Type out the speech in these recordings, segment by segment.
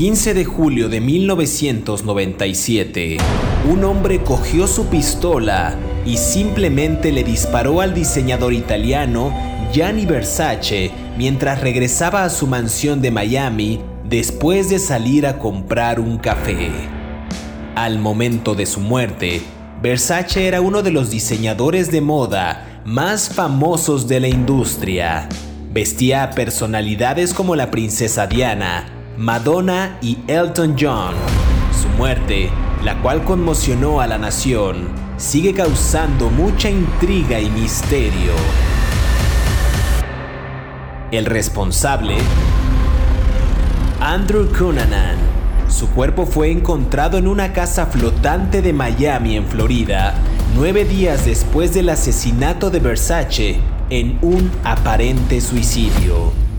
El 15 de julio de 1997, un hombre cogió su pistola y simplemente le disparó al diseñador italiano Gianni Versace mientras regresaba a su mansión de Miami después de salir a comprar un café. Al momento de su muerte, Versace era uno de los diseñadores de moda más famosos de la industria. Vestía a personalidades como la princesa Diana, Madonna y Elton John. Su muerte, la cual conmocionó a la nación, sigue causando mucha intriga y misterio. El responsable, Andrew Cunanan. Su cuerpo fue encontrado en una casa flotante de Miami, en Florida, nueve días después del asesinato de Versace en un aparente suicidio.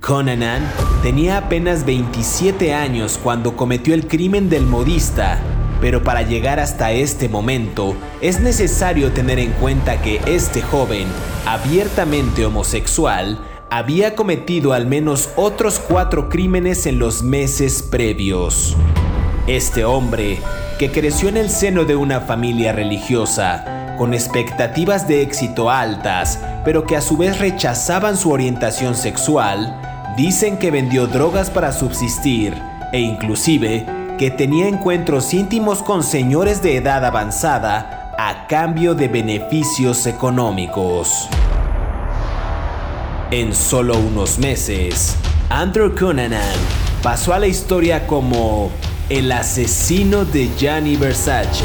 Conanan tenía apenas 27 años cuando cometió el crimen del modista, pero para llegar hasta este momento es necesario tener en cuenta que este joven, abiertamente homosexual, había cometido al menos otros cuatro crímenes en los meses previos. Este hombre, que creció en el seno de una familia religiosa, con expectativas de éxito altas, pero que a su vez rechazaban su orientación sexual, Dicen que vendió drogas para subsistir e inclusive que tenía encuentros íntimos con señores de edad avanzada a cambio de beneficios económicos. En solo unos meses, Andrew Cunanan pasó a la historia como el asesino de Gianni Versace.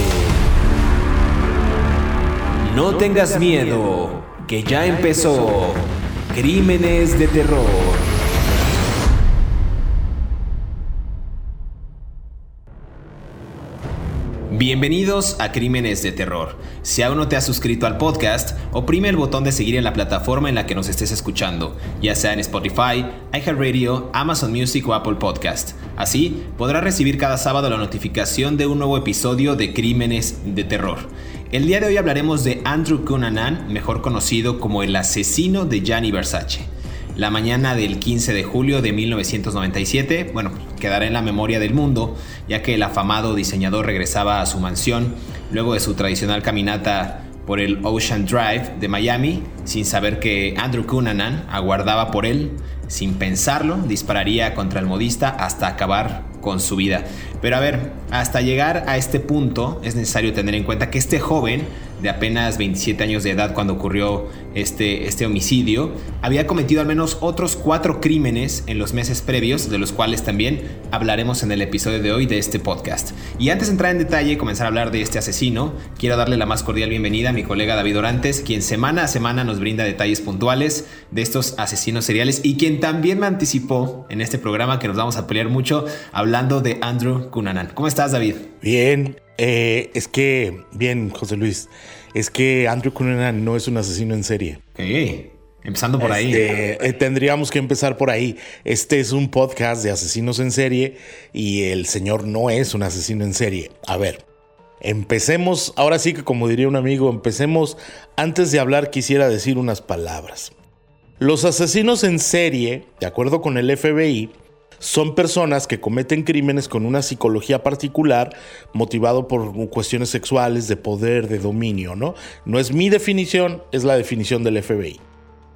No tengas miedo, que ya empezó Crímenes de Terror. Bienvenidos a Crímenes de Terror. Si aún no te has suscrito al podcast, oprime el botón de seguir en la plataforma en la que nos estés escuchando, ya sea en Spotify, iHeartRadio, Amazon Music o Apple Podcast. Así podrás recibir cada sábado la notificación de un nuevo episodio de Crímenes de Terror. El día de hoy hablaremos de Andrew Cunanan, mejor conocido como el asesino de Gianni Versace la mañana del 15 de julio de 1997, bueno, quedará en la memoria del mundo, ya que el afamado diseñador regresaba a su mansión luego de su tradicional caminata por el Ocean Drive de Miami, sin saber que Andrew Cunanan aguardaba por él, sin pensarlo, dispararía contra el modista hasta acabar con su vida. Pero a ver, hasta llegar a este punto es necesario tener en cuenta que este joven de apenas 27 años de edad cuando ocurrió este, este homicidio, había cometido al menos otros cuatro crímenes en los meses previos, de los cuales también hablaremos en el episodio de hoy de este podcast. Y antes de entrar en detalle y comenzar a hablar de este asesino, quiero darle la más cordial bienvenida a mi colega David Orantes, quien semana a semana nos brinda detalles puntuales de estos asesinos seriales y quien también me anticipó en este programa que nos vamos a pelear mucho hablando de Andrew Cunanan. ¿Cómo estás, David? Bien, eh, es que, bien, José Luis, es que Andrew Cunanan no es un asesino en serie. Empezando por ahí. Este, eh, tendríamos que empezar por ahí. Este es un podcast de asesinos en serie y el señor no es un asesino en serie. A ver, empecemos, ahora sí que como diría un amigo, empecemos, antes de hablar quisiera decir unas palabras. Los asesinos en serie, de acuerdo con el FBI, son personas que cometen crímenes con una psicología particular motivado por cuestiones sexuales, de poder, de dominio, ¿no? No es mi definición, es la definición del FBI.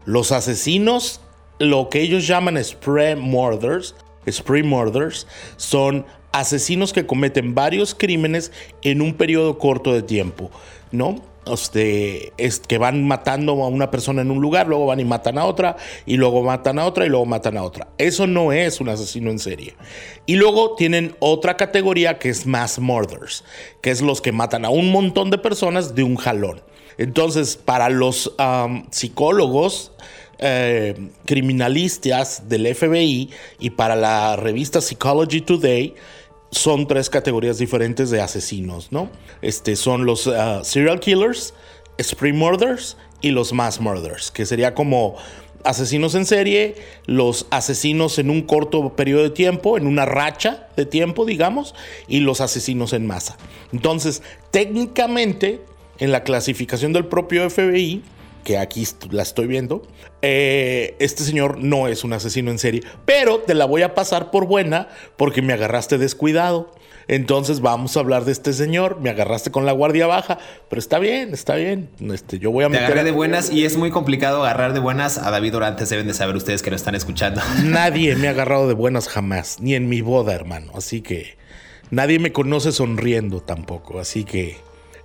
Los asesinos, lo que ellos llaman spree murders, spree murders, son asesinos que cometen varios crímenes en un periodo corto de tiempo, ¿no? Este, es que van matando a una persona en un lugar, luego van y matan a otra, y luego matan a otra, y luego matan a otra. Eso no es un asesino en serie. Y luego tienen otra categoría que es mass murders, que es los que matan a un montón de personas de un jalón. Entonces, para los psicólogos, eh, criminalistas del FBI y para la revista Psychology Today, son tres categorías diferentes de asesinos, ¿no? Este, son los uh, serial killers, spree murders y los mass murders, que sería como asesinos en serie, los asesinos en un corto periodo de tiempo, en una racha de tiempo, digamos, y los asesinos en masa. Entonces, técnicamente, en la clasificación del propio FBI, que aquí la estoy viendo, eh, este señor no es un asesino en serie, pero te la voy a pasar por buena porque me agarraste descuidado. Entonces vamos a hablar de este señor. Me agarraste con la guardia baja, pero está bien, está bien. Este, yo voy a meter. Te agarré de buenas y es muy complicado agarrar de buenas a David Orantes. Deben de saber ustedes que lo están escuchando. Nadie me ha agarrado de buenas jamás, ni en mi boda, hermano. Así que nadie me conoce sonriendo tampoco. Así que,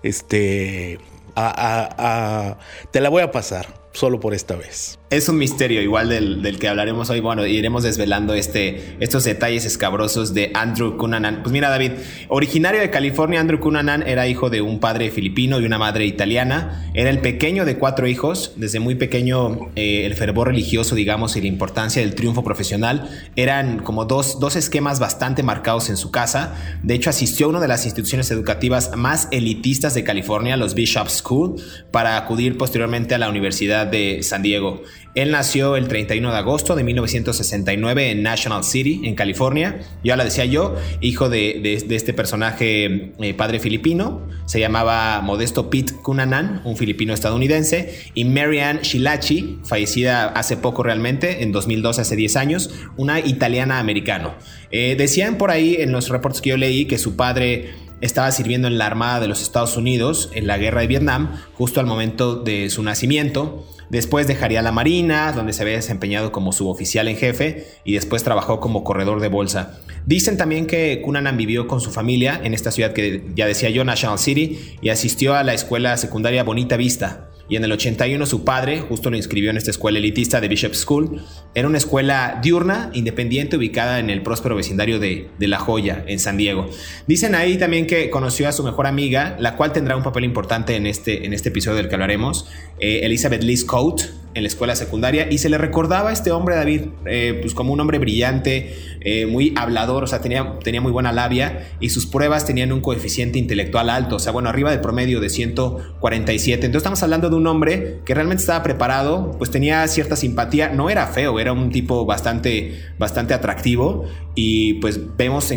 este, te la voy a pasar solo por esta vez es un misterio igual del, que hablaremos hoy. Bueno, iremos desvelando este, estos detalles escabrosos de Andrew Cunanan. Pues mira, David, originario de California, Andrew Cunanan era hijo de un padre filipino y una madre italiana. Era el pequeño de cuatro hijos. Desde muy pequeño, eh, el fervor religioso, digamos, y la importancia del triunfo profesional eran como dos, dos esquemas bastante marcados en su casa. De hecho, asistió a una de las instituciones educativas más elitistas de California, los Bishop School, para acudir posteriormente a la Universidad de San Diego. Él nació el 31 de agosto de 1969 en National City, en California. Ya la decía yo, hijo de, este personaje eh, padre filipino. Se llamaba Modesto Pete Cunanan, un filipino estadounidense. Y Marianne Shilachi, fallecida hace poco realmente, en 2012, hace 10 años, una italiana americano. Eh, decían por ahí en los reportes que yo leí que su padre estaba sirviendo en la Armada de los Estados Unidos en la guerra de Vietnam, justo al momento de su nacimiento. Después dejaría la Marina, donde se había desempeñado como suboficial en jefe y después trabajó como corredor de bolsa. Dicen también que Cunanan vivió con su familia en esta ciudad que ya decía yo, National City, y asistió a la escuela secundaria Bonita Vista, y en el 81 su padre justo lo inscribió en esta escuela elitista de Bishop School. Era una escuela diurna, independiente, ubicada en el próspero vecindario de, La Joya, en San Diego. Dicen ahí también que conoció a su mejor amiga, la cual tendrá un papel importante en este, en este episodio del que hablaremos, eh, Elizabeth Liz Coate, en la escuela secundaria y se le recordaba a este hombre, David, eh, pues como un hombre brillante, eh, muy hablador, o sea, tenía, tenía muy buena labia y sus pruebas tenían un coeficiente intelectual alto, o sea, bueno, arriba del promedio de 147. Entonces estamos hablando de un hombre que realmente estaba preparado, pues tenía cierta simpatía, no era feo, era un tipo bastante, bastante atractivo y pues vemos,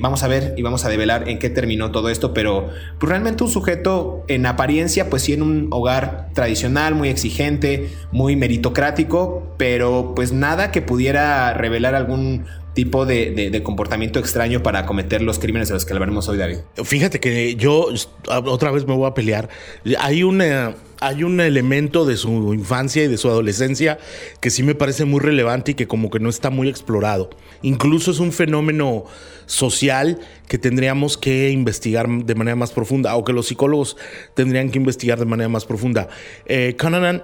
vamos a ver y vamos a develar en qué terminó todo esto, pero pues realmente un sujeto en apariencia, pues sí en un hogar tradicional, muy exigente, muy meritocrático, pero pues nada que pudiera revelar algún tipo de, comportamiento extraño para cometer los crímenes de los que hablaremos hoy, David. Fíjate que yo otra vez me voy a pelear. Hay una hay un elemento de su infancia y de su adolescencia que sí me parece muy relevante y que como que no está muy explorado. Incluso es un fenómeno social que tendríamos que investigar de manera más profunda o que los psicólogos tendrían que investigar de manera más profunda. Eh,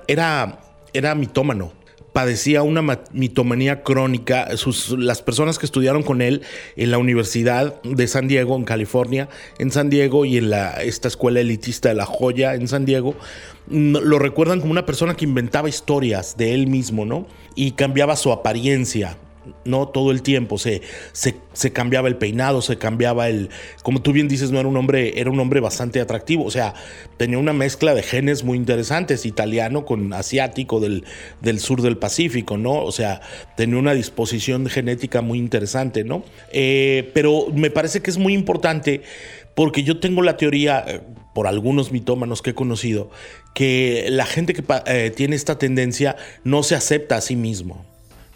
era, era mitómano padecía una mitomanía crónica. las personas que estudiaron con él en la Universidad de San Diego, en California, en San Diego, y en la, esta escuela elitista de La Joya, en San Diego, lo recuerdan como una persona que inventaba historias de él mismo, ¿no? Y cambiaba su apariencia no todo el tiempo, se, se, cambiaba el peinado, se cambiaba el, como tú bien dices, no era un hombre, era un hombre bastante atractivo, o sea, tenía una mezcla de genes muy interesantes, italiano con asiático del, del sur del Pacífico, ¿no? O sea, tenía una disposición genética muy interesante, ¿no? Eh, pero me parece que es muy importante porque yo tengo la teoría, eh, por algunos mitómanos que he conocido, que la gente que eh, tiene esta tendencia no se acepta a sí mismo.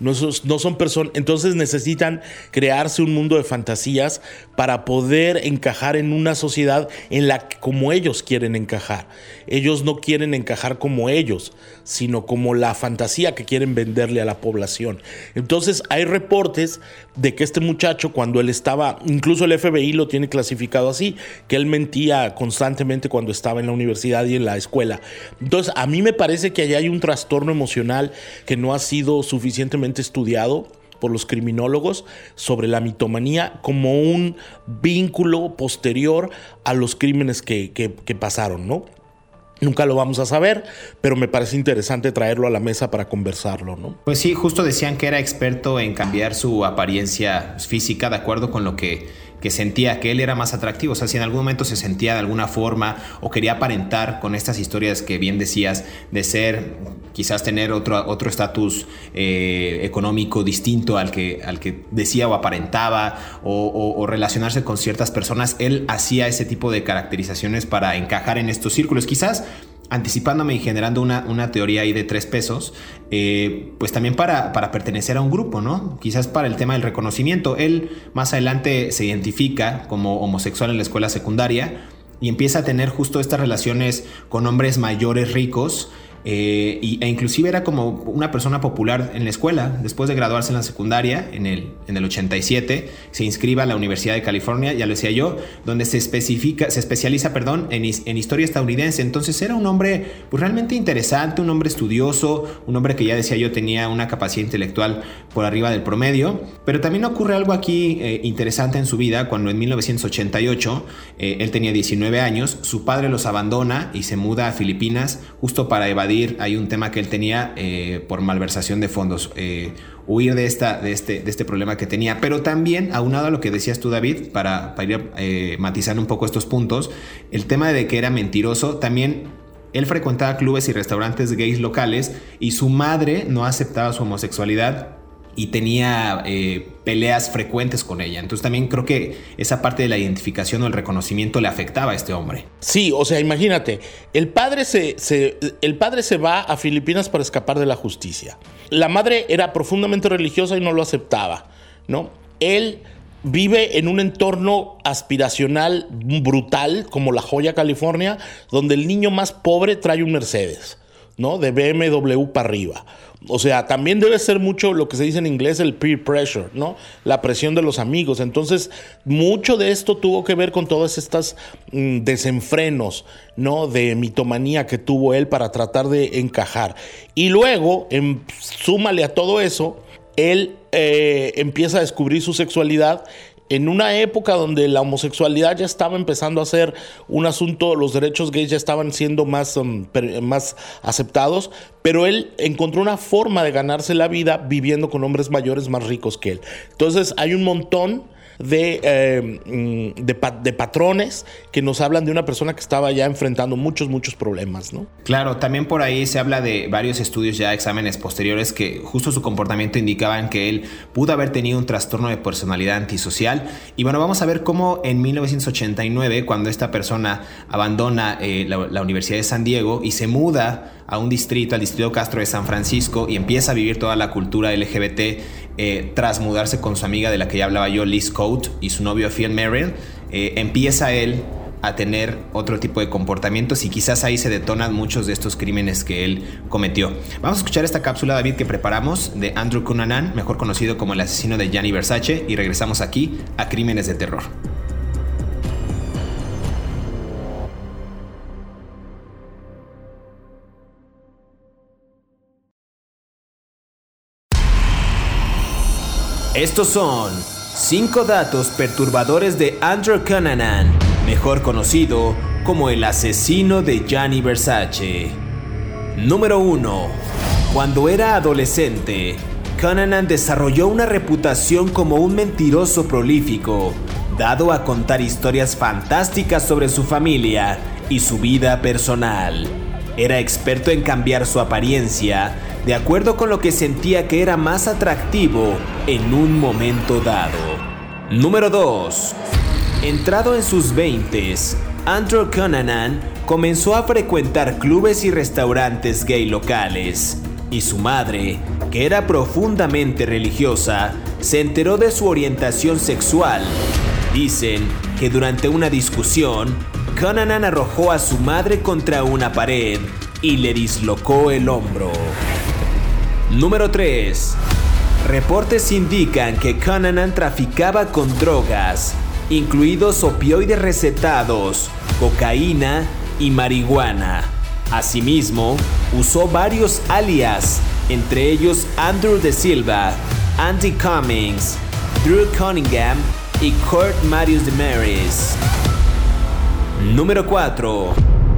No, son personas, entonces necesitan crearse un mundo de fantasías para poder encajar en una sociedad en la que como ellos quieren encajar. Ellos no quieren encajar como ellos, sino como la fantasía que quieren venderle a la población. Entonces hay reportes de que este muchacho cuando él estaba, incluso el FBI lo tiene clasificado así, que él mentía constantemente cuando estaba en la universidad y en la escuela. Entonces a mí me parece que allá hay un trastorno emocional que no ha sido suficientemente estudiado por los criminólogos sobre la mitomanía como un vínculo posterior a los crímenes que, pasaron, ¿no? Nunca lo vamos a saber, pero me parece interesante traerlo a la mesa para conversarlo, ¿no? Pues sí, justo decían que era experto en cambiar su apariencia física de acuerdo con lo que que sentía que él era más atractivo. O sea, si en algún momento se sentía de alguna forma o quería aparentar con estas historias que bien decías de ser, quizás tener otro otro estatus eh, económico distinto al que, al que decía o aparentaba o, relacionarse con ciertas personas, él hacía ese tipo de caracterizaciones para encajar en estos círculos. Quizás anticipándome y generando una, una teoría ahí de tres pesos, eh, pues también para, para pertenecer a un grupo, ¿no? Quizás para el tema del reconocimiento. Él más adelante se identifica como homosexual en la escuela secundaria y empieza a tener justo estas relaciones con hombres mayores ricos eh, e inclusive era como una persona popular en la escuela. Después de graduarse en la secundaria, en el, en el 87, se inscribe a la Universidad de California, ya lo decía yo, donde se, especifica, se especializa perdón, en, en historia estadounidense. Entonces era un hombre pues, realmente interesante, un hombre estudioso, un hombre que ya decía yo tenía una capacidad intelectual por arriba del promedio. Pero también ocurre algo aquí eh, interesante en su vida, cuando en 1988 eh, él tenía 19 años, su padre los abandona y se muda a Filipinas justo para evadir hay un tema que él tenía eh, por malversación de fondos, eh, huir de, esta, de, este, de este problema que tenía. Pero también, aunado a lo que decías tú, David, para, ir eh, matizando un poco estos puntos, el tema de que era mentiroso, también él frecuentaba clubes y restaurantes gays locales y su madre no aceptaba su homosexualidad y tenía eh, peleas frecuentes con ella. Entonces también creo que esa parte de la identificación o el reconocimiento le afectaba a este hombre. Sí, o sea, imagínate, el padre se, el padre se va a Filipinas para escapar de la justicia. La madre era profundamente religiosa y no lo aceptaba, ¿no? Él vive en un entorno aspiracional brutal como la joya California, donde el niño más pobre trae un Mercedes, ¿no? De BMW para arriba. O sea, también debe ser mucho lo que se dice en inglés el peer pressure, ¿no? La presión de los amigos. Entonces, mucho de esto tuvo que ver con todas estas mm, desenfrenos, ¿no? De mitomanía que tuvo él para tratar de encajar. Y luego, en, súmale a todo eso, él eh, empieza a descubrir su sexualidad en una época donde la homosexualidad ya estaba empezando a ser un asunto, los derechos gays ya estaban siendo más, um, más aceptados, pero él encontró una forma de ganarse la vida viviendo con hombres mayores más ricos que él. Entonces hay un montón de, eh, mm, de, patrones que nos hablan de una persona que estaba ya enfrentando muchos, muchos problemas, ¿no? Claro, también por ahí se habla de varios estudios ya, exámenes posteriores, que justo su comportamiento indicaban que él pudo haber tenido un trastorno de personalidad antisocial. Y bueno, vamos a ver cómo en 1989, cuando esta persona abandona eh, la Universidad de San Diego y se muda a un distrito, al distrito Castro de San Francisco, y empieza a vivir toda la cultura LGBT eh, tras mudarse con su amiga de la que ya hablaba yo, Liz Coate, y su novio Phil Merrill, eh, empieza él a tener otro tipo de comportamientos y quizás ahí se detonan muchos de estos crímenes que él cometió. Vamos a escuchar esta cápsula, David, que preparamos de Andrew Cunanan, mejor conocido como el asesino de Gianni Versace, y regresamos aquí a Crímenes de Terror. Estos son 5 datos perturbadores de Andrew Cunanan, mejor conocido como el asesino de Gianni Versace. Número 1. Cuando era adolescente, Cunanan desarrolló una reputación como un mentiroso prolífico, dado a contar historias fantásticas sobre su familia y su vida personal. Era experto en cambiar su apariencia de acuerdo con lo que sentía que era más atractivo en un momento dado. Número 2. Entrado en sus 20, Andrew Cunanan comenzó a frecuentar clubes y restaurantes gay locales, y su madre, que era profundamente religiosa, se enteró de su orientación sexual. Dicen que durante una discusión, Cunanan arrojó a su madre contra una pared y le dislocó el hombro. Número 3. Reportes indican que Cunanan traficaba con drogas, incluidos opioides recetados, cocaína y marihuana. Asimismo, usó varios alias, entre ellos Andrew De Silva, Andy Cummings, Drew Cunningham y Kurt Marius Maris. Número 4.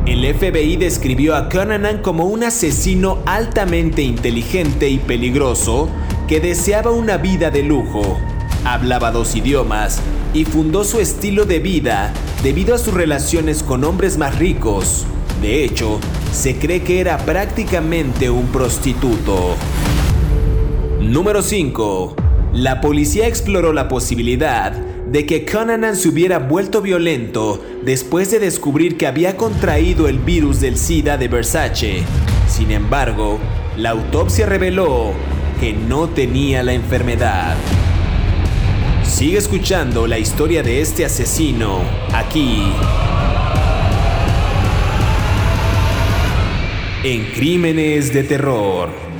El FBI describió a Conanan como un asesino altamente inteligente y peligroso que deseaba una vida de lujo. Hablaba dos idiomas y fundó su estilo de vida debido a sus relaciones con hombres más ricos. De hecho, se cree que era prácticamente un prostituto. Número 5. La policía exploró la posibilidad de que Conanan se hubiera vuelto violento después de descubrir que había contraído el virus del SIDA de Versace. Sin embargo, la autopsia reveló que no tenía la enfermedad. Sigue escuchando la historia de este asesino aquí en Crímenes de Terror.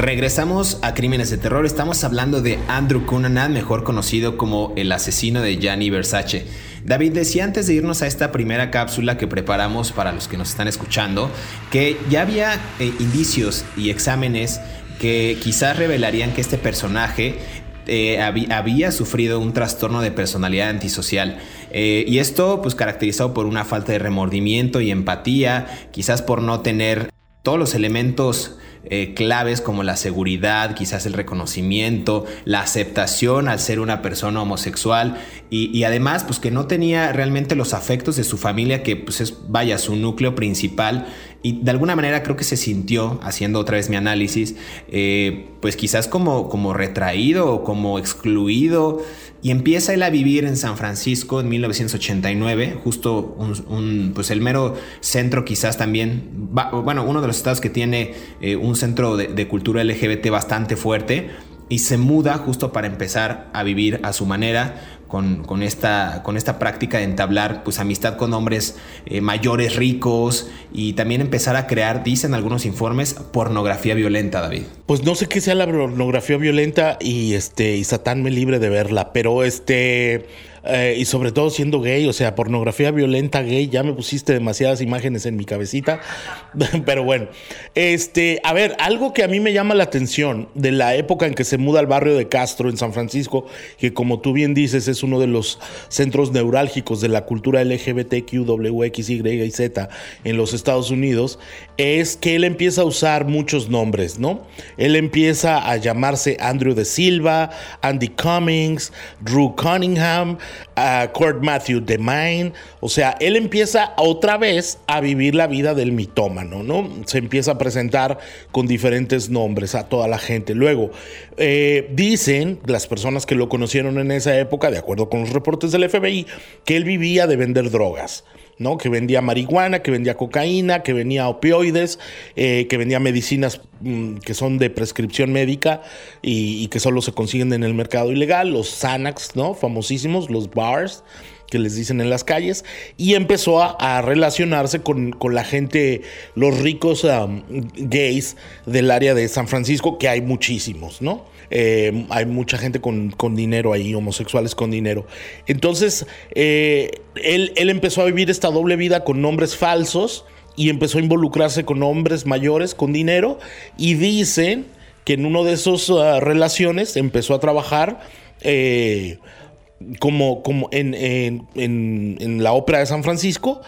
Regresamos a Crímenes de Terror. Estamos hablando de Andrew Cunanan, mejor conocido como el asesino de Gianni Versace. David decía antes de irnos a esta primera cápsula que preparamos para los que nos están escuchando, que ya había eh, indicios y exámenes que quizás revelarían que este personaje eh, había, sufrido un trastorno de personalidad antisocial. Eh, y esto pues caracterizado por una falta de remordimiento y empatía, quizás por no tener todos los elementos eh, claves como la seguridad, quizás el reconocimiento, la aceptación al ser una persona homosexual y, además pues que no tenía realmente los afectos de su familia que pues es vaya su núcleo principal. Y de alguna manera creo que se sintió haciendo otra vez mi análisis eh, pues quizás como, como retraído o como excluido y empieza él a vivir en San Francisco en 1989, justo un, pues el mero centro quizás también, bueno, uno de los estados que tiene eh, un centro de, de cultura LGBT bastante fuerte y se muda justo para empezar a vivir a su manera con, esta, con esta práctica de entablar pues, amistad con hombres eh, mayores, ricos y también empezar a crear, dicen algunos informes, pornografía violenta, David. Pues no sé qué sea la pornografía violenta y, este, y Satán me libre de verla, pero este... Eh, y sobre todo siendo gay, o sea, pornografía violenta gay, ya me pusiste demasiadas imágenes en mi cabecita, pero bueno, este, a ver, algo que a mí me llama la atención de la época en que se muda al barrio de Castro en San Francisco, que como tú bien dices es uno de los centros neurálgicos de la cultura LGBTQ, y Z en los Estados Unidos, es que él empieza a usar muchos nombres, ¿no? Él empieza a llamarse Andrew de Silva, Andy Cummings, Drew Cunningham, a Kurt Matthew DeMine. O sea, él empieza otra vez a vivir la vida del mitómano, ¿no? Se empieza a presentar con diferentes nombres a toda la gente. Luego, eh, dicen las personas que lo conocieron en esa época, de acuerdo con los reportes del FBI, que él vivía de vender drogas. ¿no? Que vendía marihuana, que vendía cocaína, que vendía opioides, eh, que vendía medicinas mm, que son de prescripción médica y, que solo se consiguen en el mercado ilegal, los Xanax, ¿no? Famosísimos, los bars que les dicen en las calles, y empezó a, relacionarse con, la gente, los ricos gays del área de San Francisco, que hay muchísimos, ¿no? Eh, hay mucha gente con, dinero ahí, homosexuales con dinero. Entonces, eh, él, empezó a vivir esta doble vida con nombres falsos y empezó a involucrarse con hombres mayores con dinero y dicen que en una de esas uh, relaciones empezó a trabajar eh, como, como en, en, la ópera de San Francisco,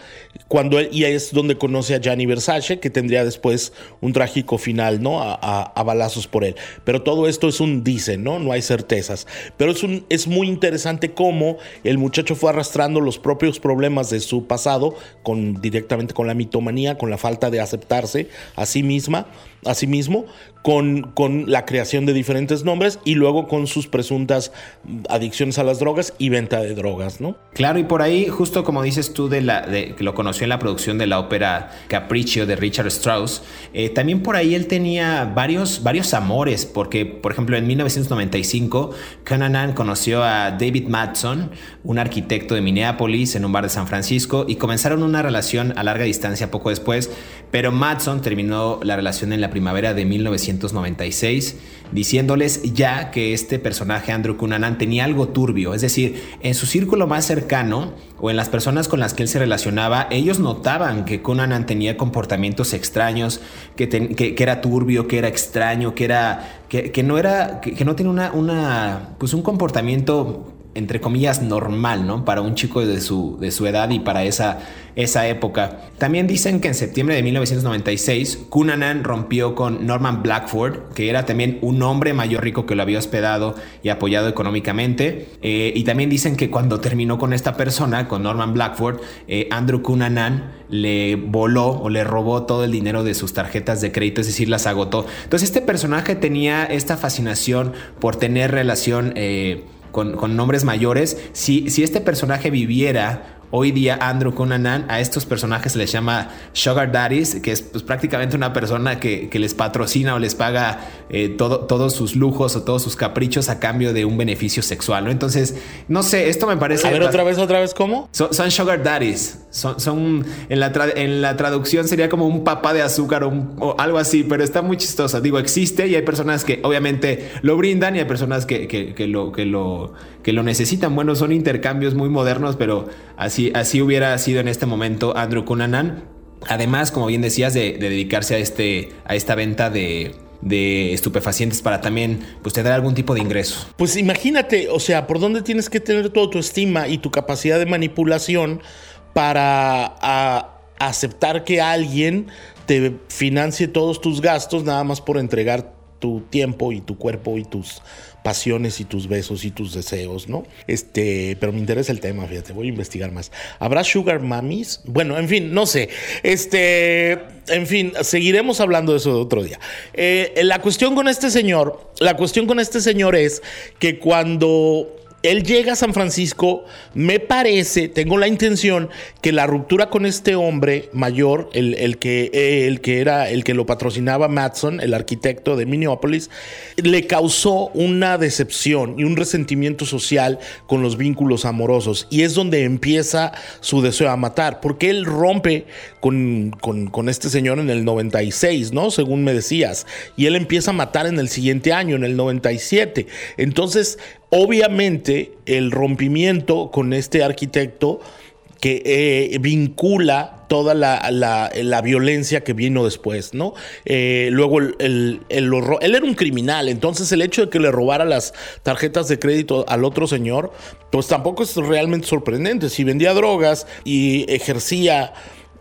cuando él, y es donde conoce a Gianni Versace, que tendría después un trágico final, ¿no? A, a, balazos por él. Pero todo esto es un dice, ¿no? No hay certezas. Pero es, un, es muy interesante cómo el muchacho fue arrastrando los propios problemas de su pasado, con, directamente con la mitomanía, con la falta de aceptarse a sí misma asimismo con, con la creación de diferentes nombres y luego con sus presuntas adicciones a las drogas y venta de drogas, ¿no? Claro, y por ahí, justo como dices tú, de la, de, lo conoció en la producción de la ópera Capriccio de Richard Strauss, eh, también por ahí él tenía varios, varios amores, porque, por ejemplo, en 1995, Conanan conoció a David Madson, un arquitecto de Minneapolis, en un bar de San Francisco, y comenzaron una relación a larga distancia poco después, pero Madson terminó la relación en la primavera de 1996, diciéndoles ya que este personaje, Andrew Cunanan, tenía algo turbio. Es decir, en su círculo más cercano o en las personas con las que él se relacionaba, ellos notaban que Cunanan tenía comportamientos extraños, que, era turbio, que era extraño, que, era, que, no, era, que, no tenía una, una, pues un comportamiento entre comillas, normal, ¿no? Para un chico de su, de su edad y para esa, esa época. También dicen que en septiembre de 1996, Cunanan rompió con Norman Blackford, que era también un hombre mayor rico que lo había hospedado y apoyado económicamente. Eh, y también dicen que cuando terminó con esta persona, con Norman Blackford, eh, Andrew Cunanan le voló o le robó todo el dinero de sus tarjetas de crédito, es decir, las agotó. Entonces este personaje tenía esta fascinación por tener relación... Eh, con, con, nombres mayores. Si, si este personaje viviera Hoy día Andrew Cunanan a estos personajes se les llama Sugar Daddies, que es pues, prácticamente una persona que, les patrocina o les paga eh, todo, todos sus lujos o todos sus caprichos a cambio de un beneficio sexual, ¿no? Entonces, no sé, esto me parece... A ver, otra vez, otra vez, ¿cómo? Son, Sugar Daddies. Son, son en, la en la traducción sería como un papá de azúcar o, algo así, pero está muy chistoso. Digo, existe y hay personas que obviamente lo brindan y hay personas que, que, lo, que, lo, que lo necesitan. Bueno, son intercambios muy modernos, pero así Así, hubiera sido en este momento Andrew Cunanan. Además, como bien decías, de, dedicarse a, este, a esta venta de, estupefacientes para también pues tener algún tipo de ingreso. Pues imagínate, o sea, por dónde tienes que tener tu estima y tu capacidad de manipulación para aceptar que alguien te financie todos tus gastos nada más por entregar tu tiempo y tu cuerpo y tus pasiones y tus besos y tus deseos, ¿no? Este, pero me interesa el tema, fíjate, voy a investigar más. ¿Habrá sugar mummies? Bueno, en fin, no sé. Este, en fin, seguiremos hablando de eso de otro día. Eh, la cuestión con este señor, la cuestión con este señor es que cuando él llega a San Francisco, me parece, tengo la intención que la ruptura con este hombre mayor, el, que, el que era el que lo patrocinaba Matson, el arquitecto de Minneapolis, le causó una decepción y un resentimiento social con los vínculos amorosos. Y es donde empieza su deseo a matar, porque él rompe con, con este señor en el 96, ¿no? Según me decías. Y él empieza a matar en el siguiente año, en el 97. Entonces, Obviamente, el rompimiento con este arquitecto que eh, vincula toda la, violencia que vino después, ¿no? Eh, luego, el, él era un criminal, entonces el hecho de que le robara las tarjetas de crédito al otro señor, pues tampoco es realmente sorprendente. Si vendía drogas y ejercía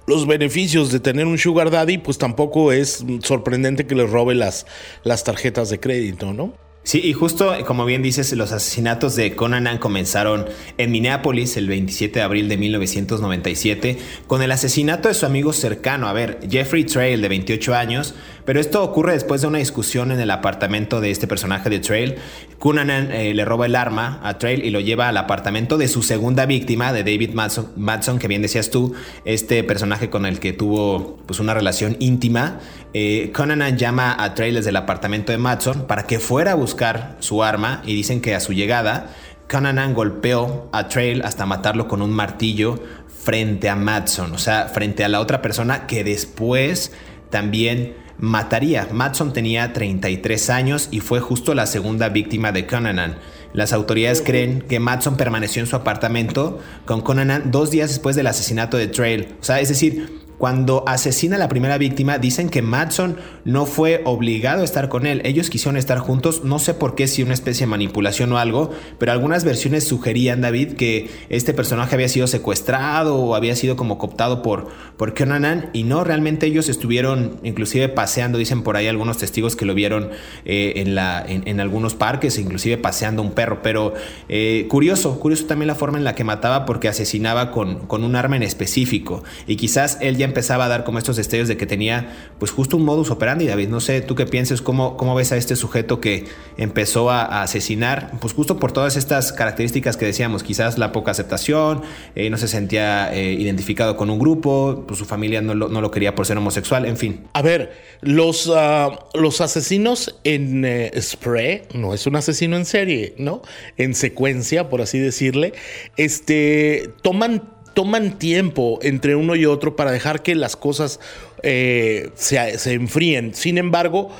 los beneficios de tener un sugar daddy, pues tampoco es sorprendente que le robe las, las tarjetas de crédito, ¿no? Sí, y justo como bien dices, los asesinatos de Conanan comenzaron en Minneapolis el 27 de abril de 1997 con el asesinato de su amigo cercano, a ver, Jeffrey Trail de 28 años, pero esto ocurre después de una discusión en el apartamento de este personaje de Trail. Cunanan eh, le roba el arma a Trail y lo lleva al apartamento de su segunda víctima, de David Madson, que bien decías tú, este personaje con el que tuvo pues, una relación íntima. Eh, llama a Trail desde el apartamento de Madson para que fuera a buscar su arma y dicen que a su llegada Conanan golpeó a Trail hasta matarlo con un martillo frente a Madson, o sea, frente a la otra persona que después también mataría. Matson tenía 33 años y fue justo la segunda víctima de Conanan. Las autoridades creen que Matson permaneció en su apartamento con Conanan dos días después del asesinato de Trail. O sea, es decir, cuando asesina a la primera víctima, dicen que Matson no fue obligado a estar con él. Ellos quisieron estar juntos, no sé por qué, si una especie de manipulación o algo, pero algunas versiones sugerían, David, que este personaje había sido secuestrado o había sido como cooptado por, por Conanan y no, realmente ellos estuvieron inclusive paseando, dicen por ahí algunos testigos que lo vieron eh, en, algunos parques, inclusive paseando un perro, pero eh, curioso, curioso también la forma en la que mataba porque asesinaba con, con un arma en específico. Y quizás él ya empezaba a dar como estos destellos de que tenía pues justo un modus operandi, David. No sé, tú qué piensas, cómo, cómo ves a este sujeto que empezó a, asesinar, pues justo por todas estas características que decíamos, quizás la poca aceptación, eh, no se sentía eh, identificado con un grupo, pues su familia no lo, quería por ser homosexual, en fin. A ver, los, ah, los asesinos en eh, spray, no es un asesino en serie, ¿no? En secuencia, por así decirle, este, toman toman tiempo entre uno y otro para dejar que las cosas eh, se, enfríen. Sin embargo,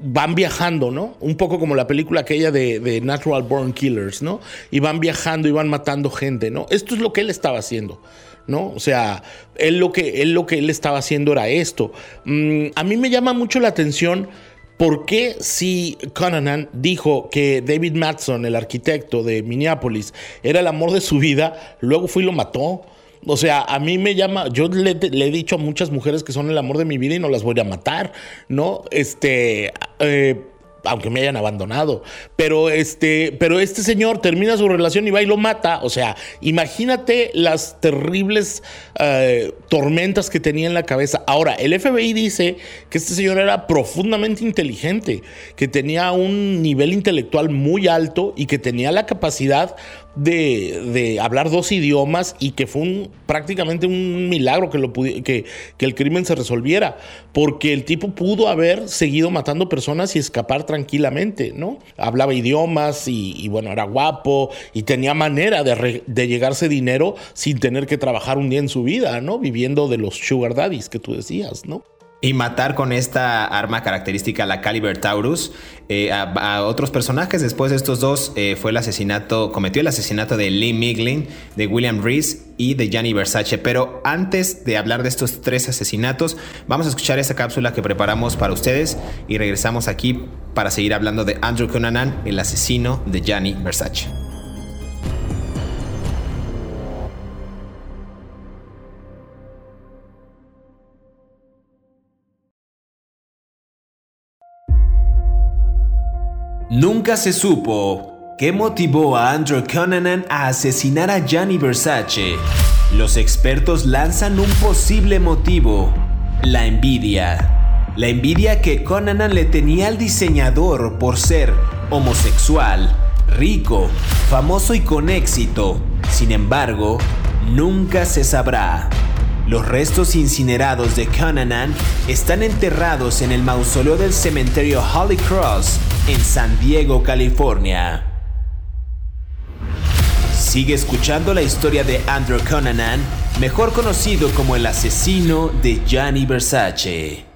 van viajando, ¿no? Un poco como la película aquella de, Natural Born Killers, ¿no? Y van viajando y van matando gente, ¿no? Esto es lo que él estaba haciendo. ¿no? O sea, él lo que él, lo que él estaba haciendo era esto. Mm, a mí me llama mucho la atención ¿por qué si Conanan dijo que David Matson, el arquitecto de Minneapolis, era el amor de su vida, luego fue y lo mató? O sea, a mí me llama, yo le, he dicho a muchas mujeres que son el amor de mi vida y no las voy a matar, ¿no? Este, eh, aunque me hayan abandonado. Pero este, pero este señor termina su relación y va y lo mata. O sea, imagínate las terribles eh, tormentas que tenía en la cabeza. Ahora, el FBI dice que este señor era profundamente inteligente, que tenía un nivel intelectual muy alto y que tenía la capacidad de, hablar dos idiomas y que fue un, prácticamente un milagro que, lo que, que el crimen se resolviera, porque el tipo pudo haber seguido matando personas y escapar tranquilamente, ¿no? Hablaba idiomas y, bueno, era guapo y tenía manera de, de, llegarse dinero sin tener que trabajar un día en su vida, ¿no? Viviendo de los sugar daddies que tú decías, ¿no? Y matar con esta arma característica, la Caliber Taurus, eh, a, otros personajes. Después de estos dos, eh, fue el asesinato, cometió el asesinato de Lee Miglin, de William Reese y de Gianni Versace. Pero antes de hablar de estos tres asesinatos, vamos a escuchar esa cápsula que preparamos para ustedes y regresamos aquí para seguir hablando de Andrew Cunanan, el asesino de Gianni Versace. Nunca se supo qué motivó a Andrew Cunanan a asesinar a Gianni Versace. Los expertos lanzan un posible motivo, la envidia. La envidia que Conanan le tenía al diseñador por ser homosexual, rico, famoso y con éxito. Sin embargo, nunca se sabrá. Los restos incinerados de Conanan están enterrados en el mausoleo del cementerio Holy Cross en San Diego, California. Sigue escuchando la historia de Andrew Conanan, mejor conocido como el asesino de Gianni Versace.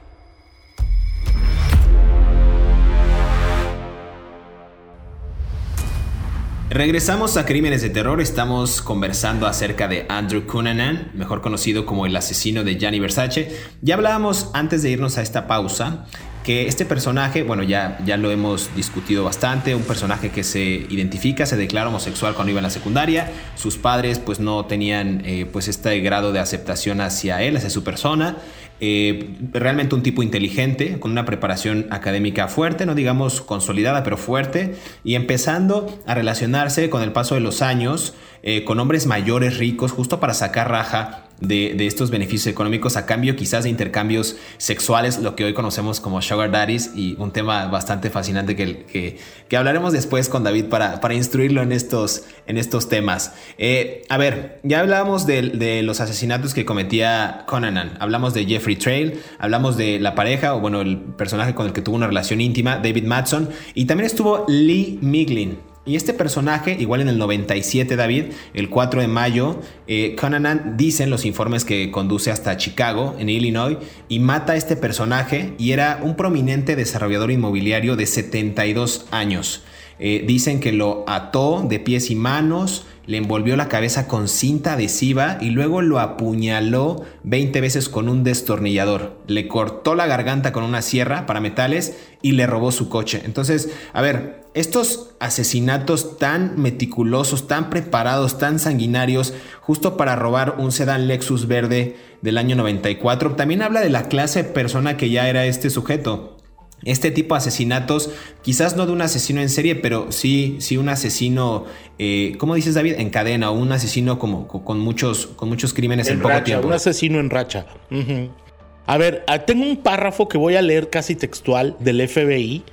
Regresamos a Crímenes de Terror, estamos conversando acerca de Andrew Cunanan, mejor conocido como el asesino de Gianni Versace. Ya hablábamos antes de irnos a esta pausa que este personaje, bueno, ya, ya lo hemos discutido bastante, un personaje que se identifica, se declara homosexual cuando iba en la secundaria, sus padres pues no tenían eh, pues este grado de aceptación hacia él, hacia su persona, eh, realmente un tipo inteligente, con una preparación académica fuerte, no digamos consolidada, pero fuerte, y empezando a relacionarse con el paso de los años eh, con hombres mayores, ricos, justo para sacar raja de, estos beneficios económicos a cambio quizás de intercambios sexuales, lo que hoy conocemos como sugar daddies y un tema bastante fascinante que, que, hablaremos después con David para, para instruirlo en estos, en estos temas. Eh, a ver, ya hablábamos de, de, los asesinatos que cometía Conanan, hablamos de Jeffrey Trail, hablamos de la pareja o bueno, el personaje con el que tuvo una relación íntima, David Matson, y también estuvo Lee Miglin. Y este personaje, igual en el 97, David, el 4 de mayo, eh, Conanan dicen los informes que conduce hasta Chicago, en Illinois, y mata a este personaje y era un prominente desarrollador inmobiliario de 72 años. Eh, dicen que lo ató de pies y manos, le envolvió la cabeza con cinta adhesiva y luego lo apuñaló 20 veces con un destornillador. Le cortó la garganta con una sierra para metales y le robó su coche. Entonces, a ver, estos asesinatos tan meticulosos, tan preparados, tan sanguinarios, justo para robar un sedán Lexus verde del año 94, también habla de la clase de persona que ya era este sujeto. Este tipo de asesinatos, quizás no de un asesino en serie, pero sí, sí un asesino, eh, ¿cómo dices David? En cadena, o un asesino como, con, muchos, con muchos crímenes en, poco tiempo. Un asesino en racha. A ver, ah, tengo un párrafo que voy a leer casi textual del FBI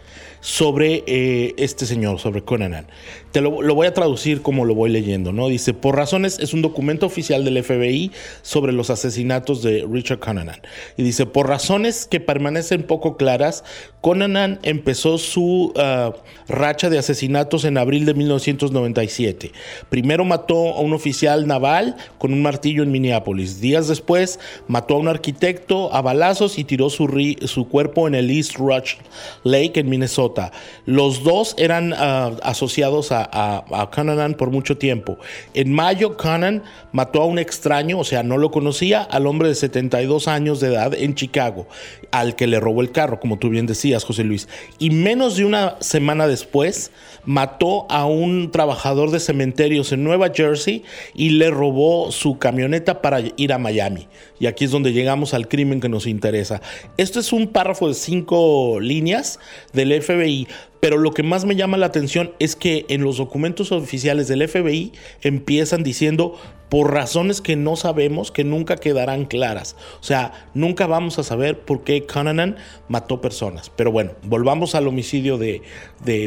sobre eh, este señor, sobre Conanan. Te lo, voy a traducir como lo voy leyendo, ¿no? Dice, por razones, es un documento oficial del FBI sobre los asesinatos de Richard Conanan. Y dice, por razones que permanecen poco claras, Conanan empezó su ah, racha de asesinatos en abril de 1997. Primero mató a un oficial naval con un martillo en Minneapolis. Días después mató a un arquitecto a balazos y tiró su, su cuerpo en el East Rush Lake en Minnesota. Los dos eran ah, asociados a a, a, por mucho tiempo. En mayo, Conan mató a un extraño, o sea, no lo conocía, al hombre de 72 años de edad en Chicago, al que le robó el carro, como tú bien decías, José Luis. Y menos de una semana después, mató a un trabajador de cementerios en Nueva Jersey y le robó su camioneta para ir a Miami. Y aquí es donde llegamos al crimen que nos interesa. Esto es un párrafo de cinco líneas del FBI, pero lo que más me llama la atención es que en los documentos oficiales del FBI empiezan diciendo por razones que no sabemos, que nunca quedarán claras. O sea, nunca vamos a saber por qué Conanan mató personas. Pero bueno, volvamos al homicidio de,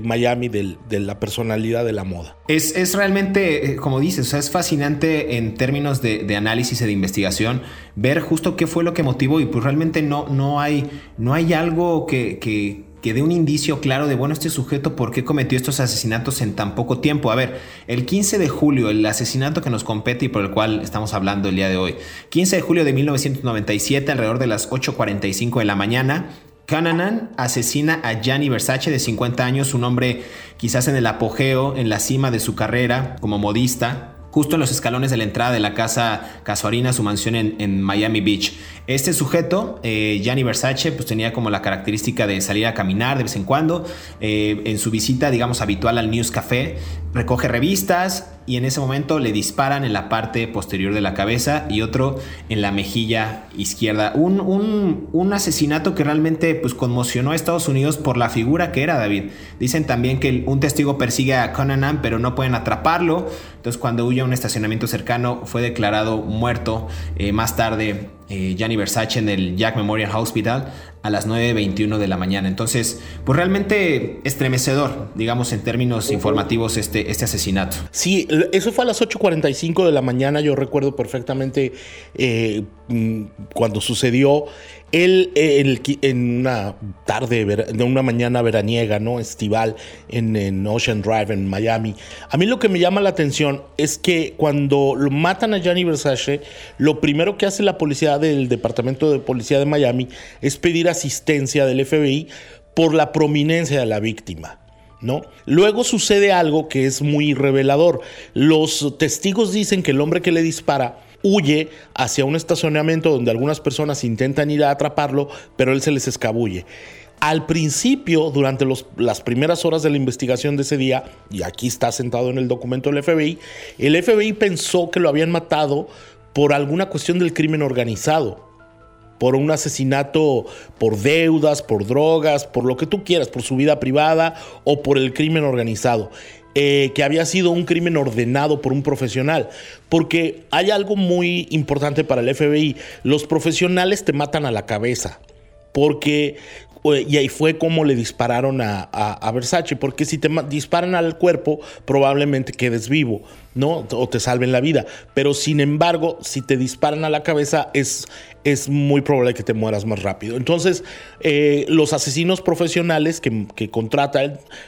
Miami, de la personalidad de la moda. Es, es realmente, eh, como dices, es fascinante en términos de, análisis y de investigación ver justo qué fue lo que motivó y pues realmente no, no, hay, no hay algo que, que que dé un indicio claro de, bueno, este sujeto, ¿por qué cometió estos asesinatos en tan poco tiempo? A ver, el 15 de julio, el asesinato que nos compete y por el cual estamos hablando el día de hoy, 15 de julio de 1997, alrededor de las 8.45 de la mañana, Cananan asesina a Gianni Versace de 50 años, un hombre quizás en el apogeo, en la cima de su carrera como modista, justo en los escalones de la entrada de la casa Casuarina, su mansión en, Miami Beach. Este sujeto, eh, Versace, pues tenía como la característica de salir a caminar de vez en cuando. Eh, en su visita, digamos, habitual al News Café, recoge revistas y en ese momento le disparan en la parte posterior de la cabeza y otro en la mejilla izquierda. Un, un, asesinato que realmente pues, conmocionó a Estados Unidos por la figura que era David. Dicen también que un testigo persigue a Conan, pero no pueden atraparlo. Entonces cuando huye a un estacionamiento cercano fue declarado muerto. Eh, más tarde eh, Gianni Versace en el Jack Memorial Hospital a las 9.21 de la mañana. Entonces, pues realmente estremecedor, digamos, en términos informativos, este, este asesinato. Sí, eso fue a las 8.45 de la mañana, yo recuerdo perfectamente eh, mm, cuando sucedió. Él, en una tarde, de una mañana veraniega, ¿no? Estival en, Ocean Drive, en Miami. A mí lo que me llama la atención es que cuando matan a Gianni Versace, lo primero que hace la policía del Departamento de Policía de Miami es pedir asistencia del FBI por la prominencia de la víctima. ¿No? Luego sucede algo que es muy revelador. Los testigos dicen que el hombre que le dispara huye hacia un estacionamiento donde algunas personas intentan ir a atraparlo, pero él se les escabulle. Al principio, durante las primeras horas de la investigación de ese día, y aquí está sentado en el documento del FBI, el FBI pensó que lo habían matado por alguna cuestión del crimen organizado, por un asesinato por deudas, por drogas, por lo que tú quieras, por su vida privada o por el crimen organizado. Eh, que había sido un crimen ordenado por un profesional. Porque hay algo muy importante para el FBI. Los profesionales te matan a la cabeza. Porque y ahí fue como le dispararon a, Versace, porque si te disparan al cuerpo, probablemente quedes vivo, ¿no? O te salven la vida. Pero sin embargo, si te disparan a la cabeza, es, es muy probable que te mueras más rápido. Entonces, eh, los asesinos profesionales que, que contrata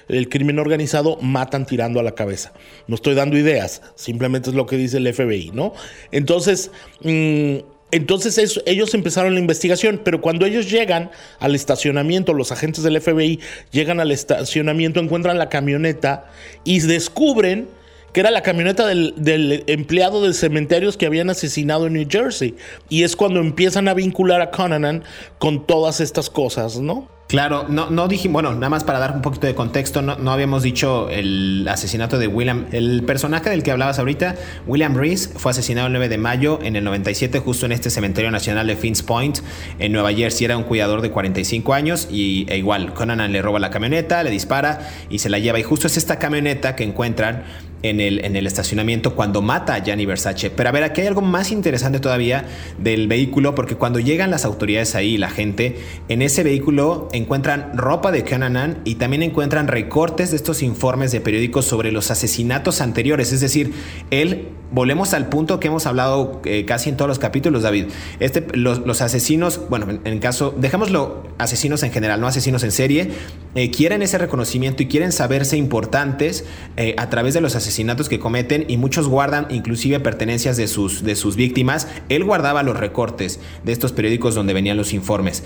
el, crimen organizado matan tirando a la cabeza. No estoy dando ideas, simplemente es lo que dice el FBI, ¿no? Entonces, mm, entonces ellos empezaron la investigación, pero cuando ellos llegan al estacionamiento, los agentes del FBI llegan al estacionamiento, encuentran la camioneta y descubren que era la camioneta del, del, empleado de cementerios que habían asesinado en New Jersey. Y es cuando empiezan a vincular a Conanan con todas estas cosas, ¿no? Claro, no, no dije, bueno, nada más para dar un poquito de contexto, no, habíamos dicho el asesinato de William, el personaje del que hablabas ahorita, William Reese, fue asesinado el 9 de mayo en el 97 justo en este cementerio nacional de Finns Point en Nueva Jersey, era un cuidador de 45 años y e igual, Conan le roba la camioneta, le dispara y se la lleva y justo es esta camioneta que encuentran en el, en el estacionamiento cuando mata a Gianni Versace. Pero a ver, aquí hay algo más interesante todavía del vehículo, porque cuando llegan las autoridades ahí, la gente, en ese vehículo encuentran ropa de Conanan y también encuentran recortes de estos informes de periódicos sobre los asesinatos anteriores. Es decir, él volvemos al punto que hemos hablado eh, casi en todos los capítulos, David. Este, los, asesinos, bueno, en, caso, dejémoslo asesinos en general, no asesinos en serie, eh, quieren ese reconocimiento y quieren saberse importantes eh, a través de los asesinatos que cometen y muchos guardan inclusive pertenencias de sus, de sus víctimas. Él guardaba los recortes de estos periódicos donde venían los informes.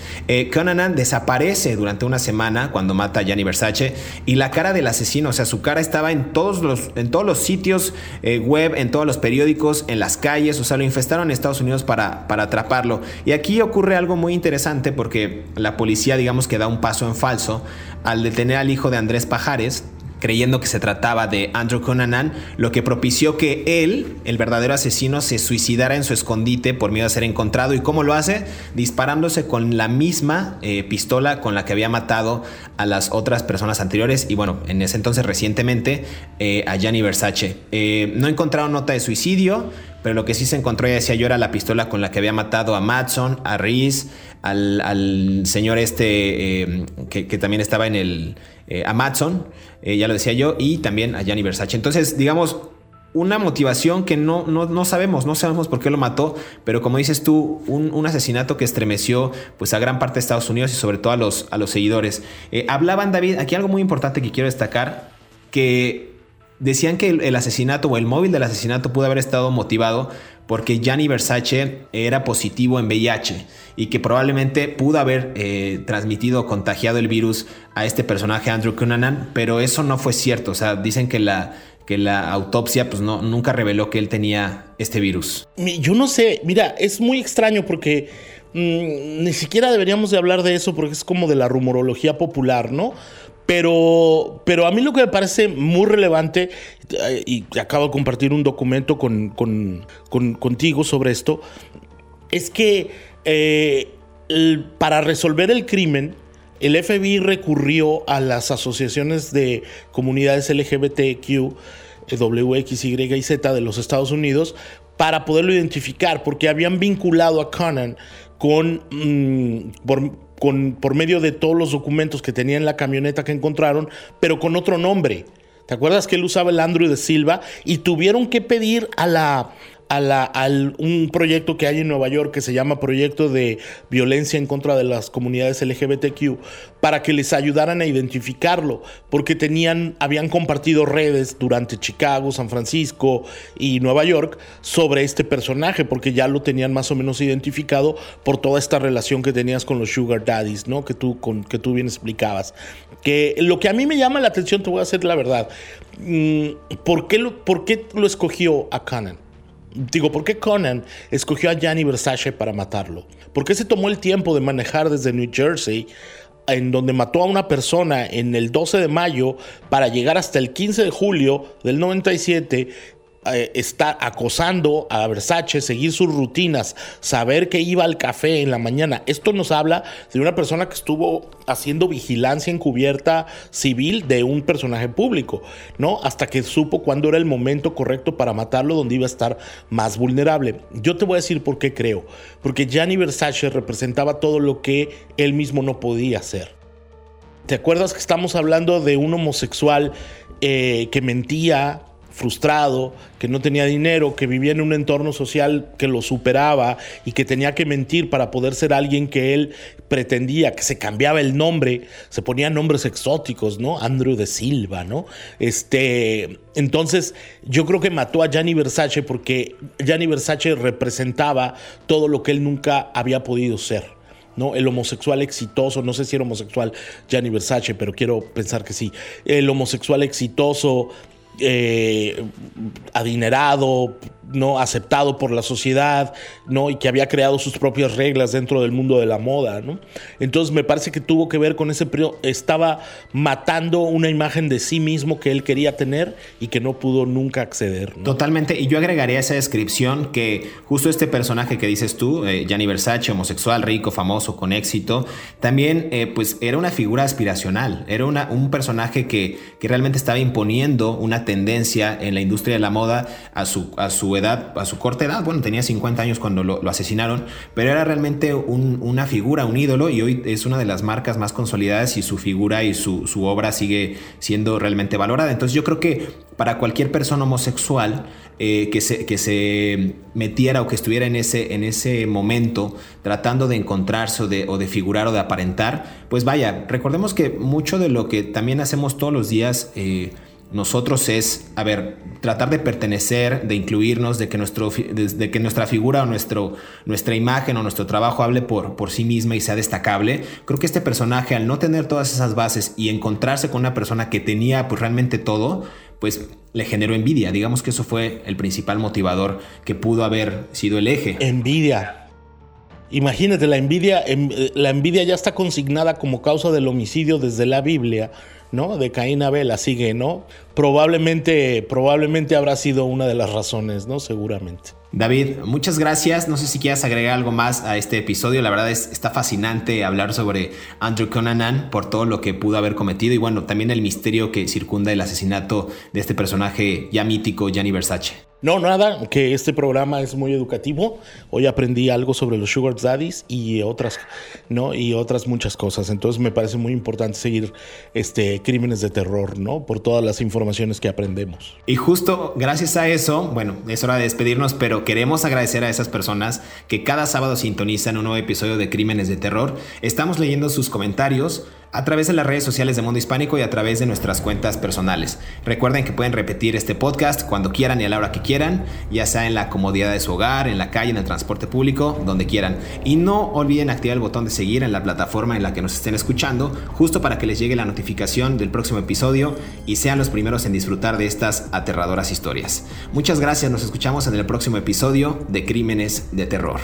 Conan desaparece durante una semana cuando mata a Gianni Versace y la cara del asesino, o sea, su cara estaba en todos los, en todos los sitios web, en todos los periódicos, en las calles, o sea, lo infestaron en Estados Unidos para, para atraparlo. Y aquí ocurre algo muy interesante porque la policía, digamos que da un paso en falso al detener al hijo de Andrés Pajares, creyendo que se trataba de Andrew Cunanan, lo que propició que él, el verdadero asesino, se suicidara en su escondite por miedo a ser encontrado. ¿Y cómo lo hace? Disparándose con la misma eh, pistola con la que había matado a las otras personas anteriores y bueno, en ese entonces recientemente eh, a Gianni Versace. Eh, no encontraron nota de suicidio, pero lo que sí se encontró, ya decía yo, era la pistola con la que había matado a Matson, a Reese, al, señor este que, que, también estaba en el... a Matson. Eh, ya lo decía yo, y también a Gianni Versace. Entonces, digamos, una motivación que no, no, sabemos, no sabemos por qué lo mató, pero como dices tú, un, asesinato que estremeció pues a gran parte de Estados Unidos y sobre todo a los, a los seguidores. Eh, hablaban, David, aquí algo muy importante que quiero destacar, que decían que el, asesinato o el móvil del asesinato pudo haber estado motivado porque Gianni Versace era positivo en VIH y que probablemente pudo haber eh, transmitido o contagiado el virus a este personaje Andrew Cunanan, pero eso no fue cierto. O sea, dicen que la, que la autopsia pues no, nunca reveló que él tenía este virus. Yo no sé, mira, es muy extraño porque mm, ni siquiera deberíamos de hablar de eso porque es como de la rumorología popular, ¿no? Pero, pero a mí lo que me parece muy relevante, eh, y acabo de compartir un documento con, contigo sobre esto, es que eh, para resolver el crimen, el FBI recurrió a las asociaciones de comunidades LGBTQ, WX, Y y Z de los Estados Unidos para poderlo identificar, porque habían vinculado a Conan con, mm, por, por medio de todos los documentos que tenía en la camioneta que encontraron, pero con otro nombre. ¿Te acuerdas que él usaba el Andrew de Silva? Y tuvieron que pedir a la, a, un proyecto que hay en Nueva York que se llama Proyecto de Violencia en contra de las comunidades LGBTQ para que les ayudaran a identificarlo, porque tenían, habían compartido redes durante Chicago, San Francisco y Nueva York sobre este personaje, porque ya lo tenían más o menos identificado por toda esta relación que tenías con los Sugar Daddies, ¿no? Que tú, con, que tú bien explicabas. Que lo que a mí me llama la atención, te voy a hacer la verdad, mm, ¿por qué lo, por qué lo escogió a Canon? Digo, ¿por qué Conan escogió a Gianni Versace para matarlo? ¿Por qué se tomó el tiempo de manejar desde New Jersey, en donde mató a una persona en el 12 de mayo, para llegar hasta el 15 de julio del 97 eh, estar acosando a Versace, seguir sus rutinas, saber que iba al café en la mañana. Esto nos habla de una persona que estuvo haciendo vigilancia encubierta civil de un personaje público, ¿no? Hasta que supo cuándo era el momento correcto para matarlo, donde iba a estar más vulnerable. Yo te voy a decir por qué creo. Porque Gianni Versace representaba todo lo que él mismo no podía hacer. ¿Te acuerdas que estamos hablando de un homosexual eh, que mentía, frustrado, que no tenía dinero, que vivía en un entorno social que lo superaba y que tenía que mentir para poder ser alguien que él pretendía, que se cambiaba el nombre, se ponía nombres exóticos, ¿no? Andrew de Silva, ¿no? Este, entonces, yo creo que mató a Gianni Versace porque Gianni Versace representaba todo lo que él nunca había podido ser. ¿no? El homosexual exitoso, no sé si era homosexual Gianni Versace, pero quiero pensar que sí. El homosexual exitoso, eh, adinerado, ¿no? aceptado por la sociedad, ¿no? y que había creado sus propias reglas dentro del mundo de la moda. ¿no? Entonces me parece que tuvo que ver con ese periodo, estaba matando una imagen de sí mismo que él quería tener y que no pudo nunca acceder. Totalmente, y yo agregaría esa descripción que justo este personaje que dices tú, eh, Gianni Versace, homosexual, rico, famoso, con éxito, también eh, pues era una figura aspiracional, era una, un personaje que, que realmente estaba imponiendo una tendencia en la industria de la moda a su, a su edad, a su corta edad, bueno, tenía 50 años cuando lo, asesinaron, pero era realmente una figura, un ídolo, y hoy es una de las marcas más consolidadas y su figura y su, obra sigue siendo realmente valorada. Entonces yo creo que para cualquier persona homosexual eh, que, se, que se metiera o que estuviera en ese, en ese momento tratando de encontrarse o de, o de figurar o de aparentar, pues vaya, recordemos que mucho de lo que también hacemos todos los días, eh, nosotros es, a ver, tratar de pertenecer, de incluirnos, de que, nuestro, de, que nuestra figura o nuestro, nuestra imagen o nuestro trabajo hable por, por sí misma y sea destacable. Creo que este personaje, al no tener todas esas bases y encontrarse con una persona que tenía pues realmente todo, pues le generó envidia. Digamos que eso fue el principal motivador que pudo haber sido el eje. Envidia. Imagínate, la envidia, em, la envidia ya está consignada como causa del homicidio desde la Biblia. ¿no? De Caín Abel, sigue, ¿no? Probablemente, probablemente habrá sido una de las razones, ¿no? Seguramente. David, muchas gracias. No sé si quieras agregar algo más a este episodio. La verdad es está fascinante hablar sobre Andrew Conanan por todo lo que pudo haber cometido y bueno, también el misterio que circunda el asesinato de este personaje ya mítico, Gianni Versace. No, nada, que este programa es muy educativo. Hoy aprendí algo sobre los sugar daddies y otras, ¿no? Y otras muchas cosas. Entonces me parece muy importante seguir este crímenes de terror, ¿no? Por todas las informaciones que aprendemos. Y justo gracias a eso, bueno, es hora de despedirnos, pero queremos agradecer a esas personas que cada sábado sintonizan un nuevo episodio de Crímenes de Terror. Estamos leyendo sus comentarios a través de las redes sociales de Mundo Hispánico y a través de nuestras cuentas personales. Recuerden que pueden repetir este podcast cuando quieran y a la hora que quieran, ya sea en la comodidad de su hogar, en la calle, en el transporte público, donde quieran. Y no olviden activar el botón de seguir en la plataforma en la que nos estén escuchando, justo para que les llegue la notificación del próximo episodio y sean los primeros en disfrutar de estas aterradoras historias. Muchas gracias, nos escuchamos en el próximo episodio de Crímenes de Terror.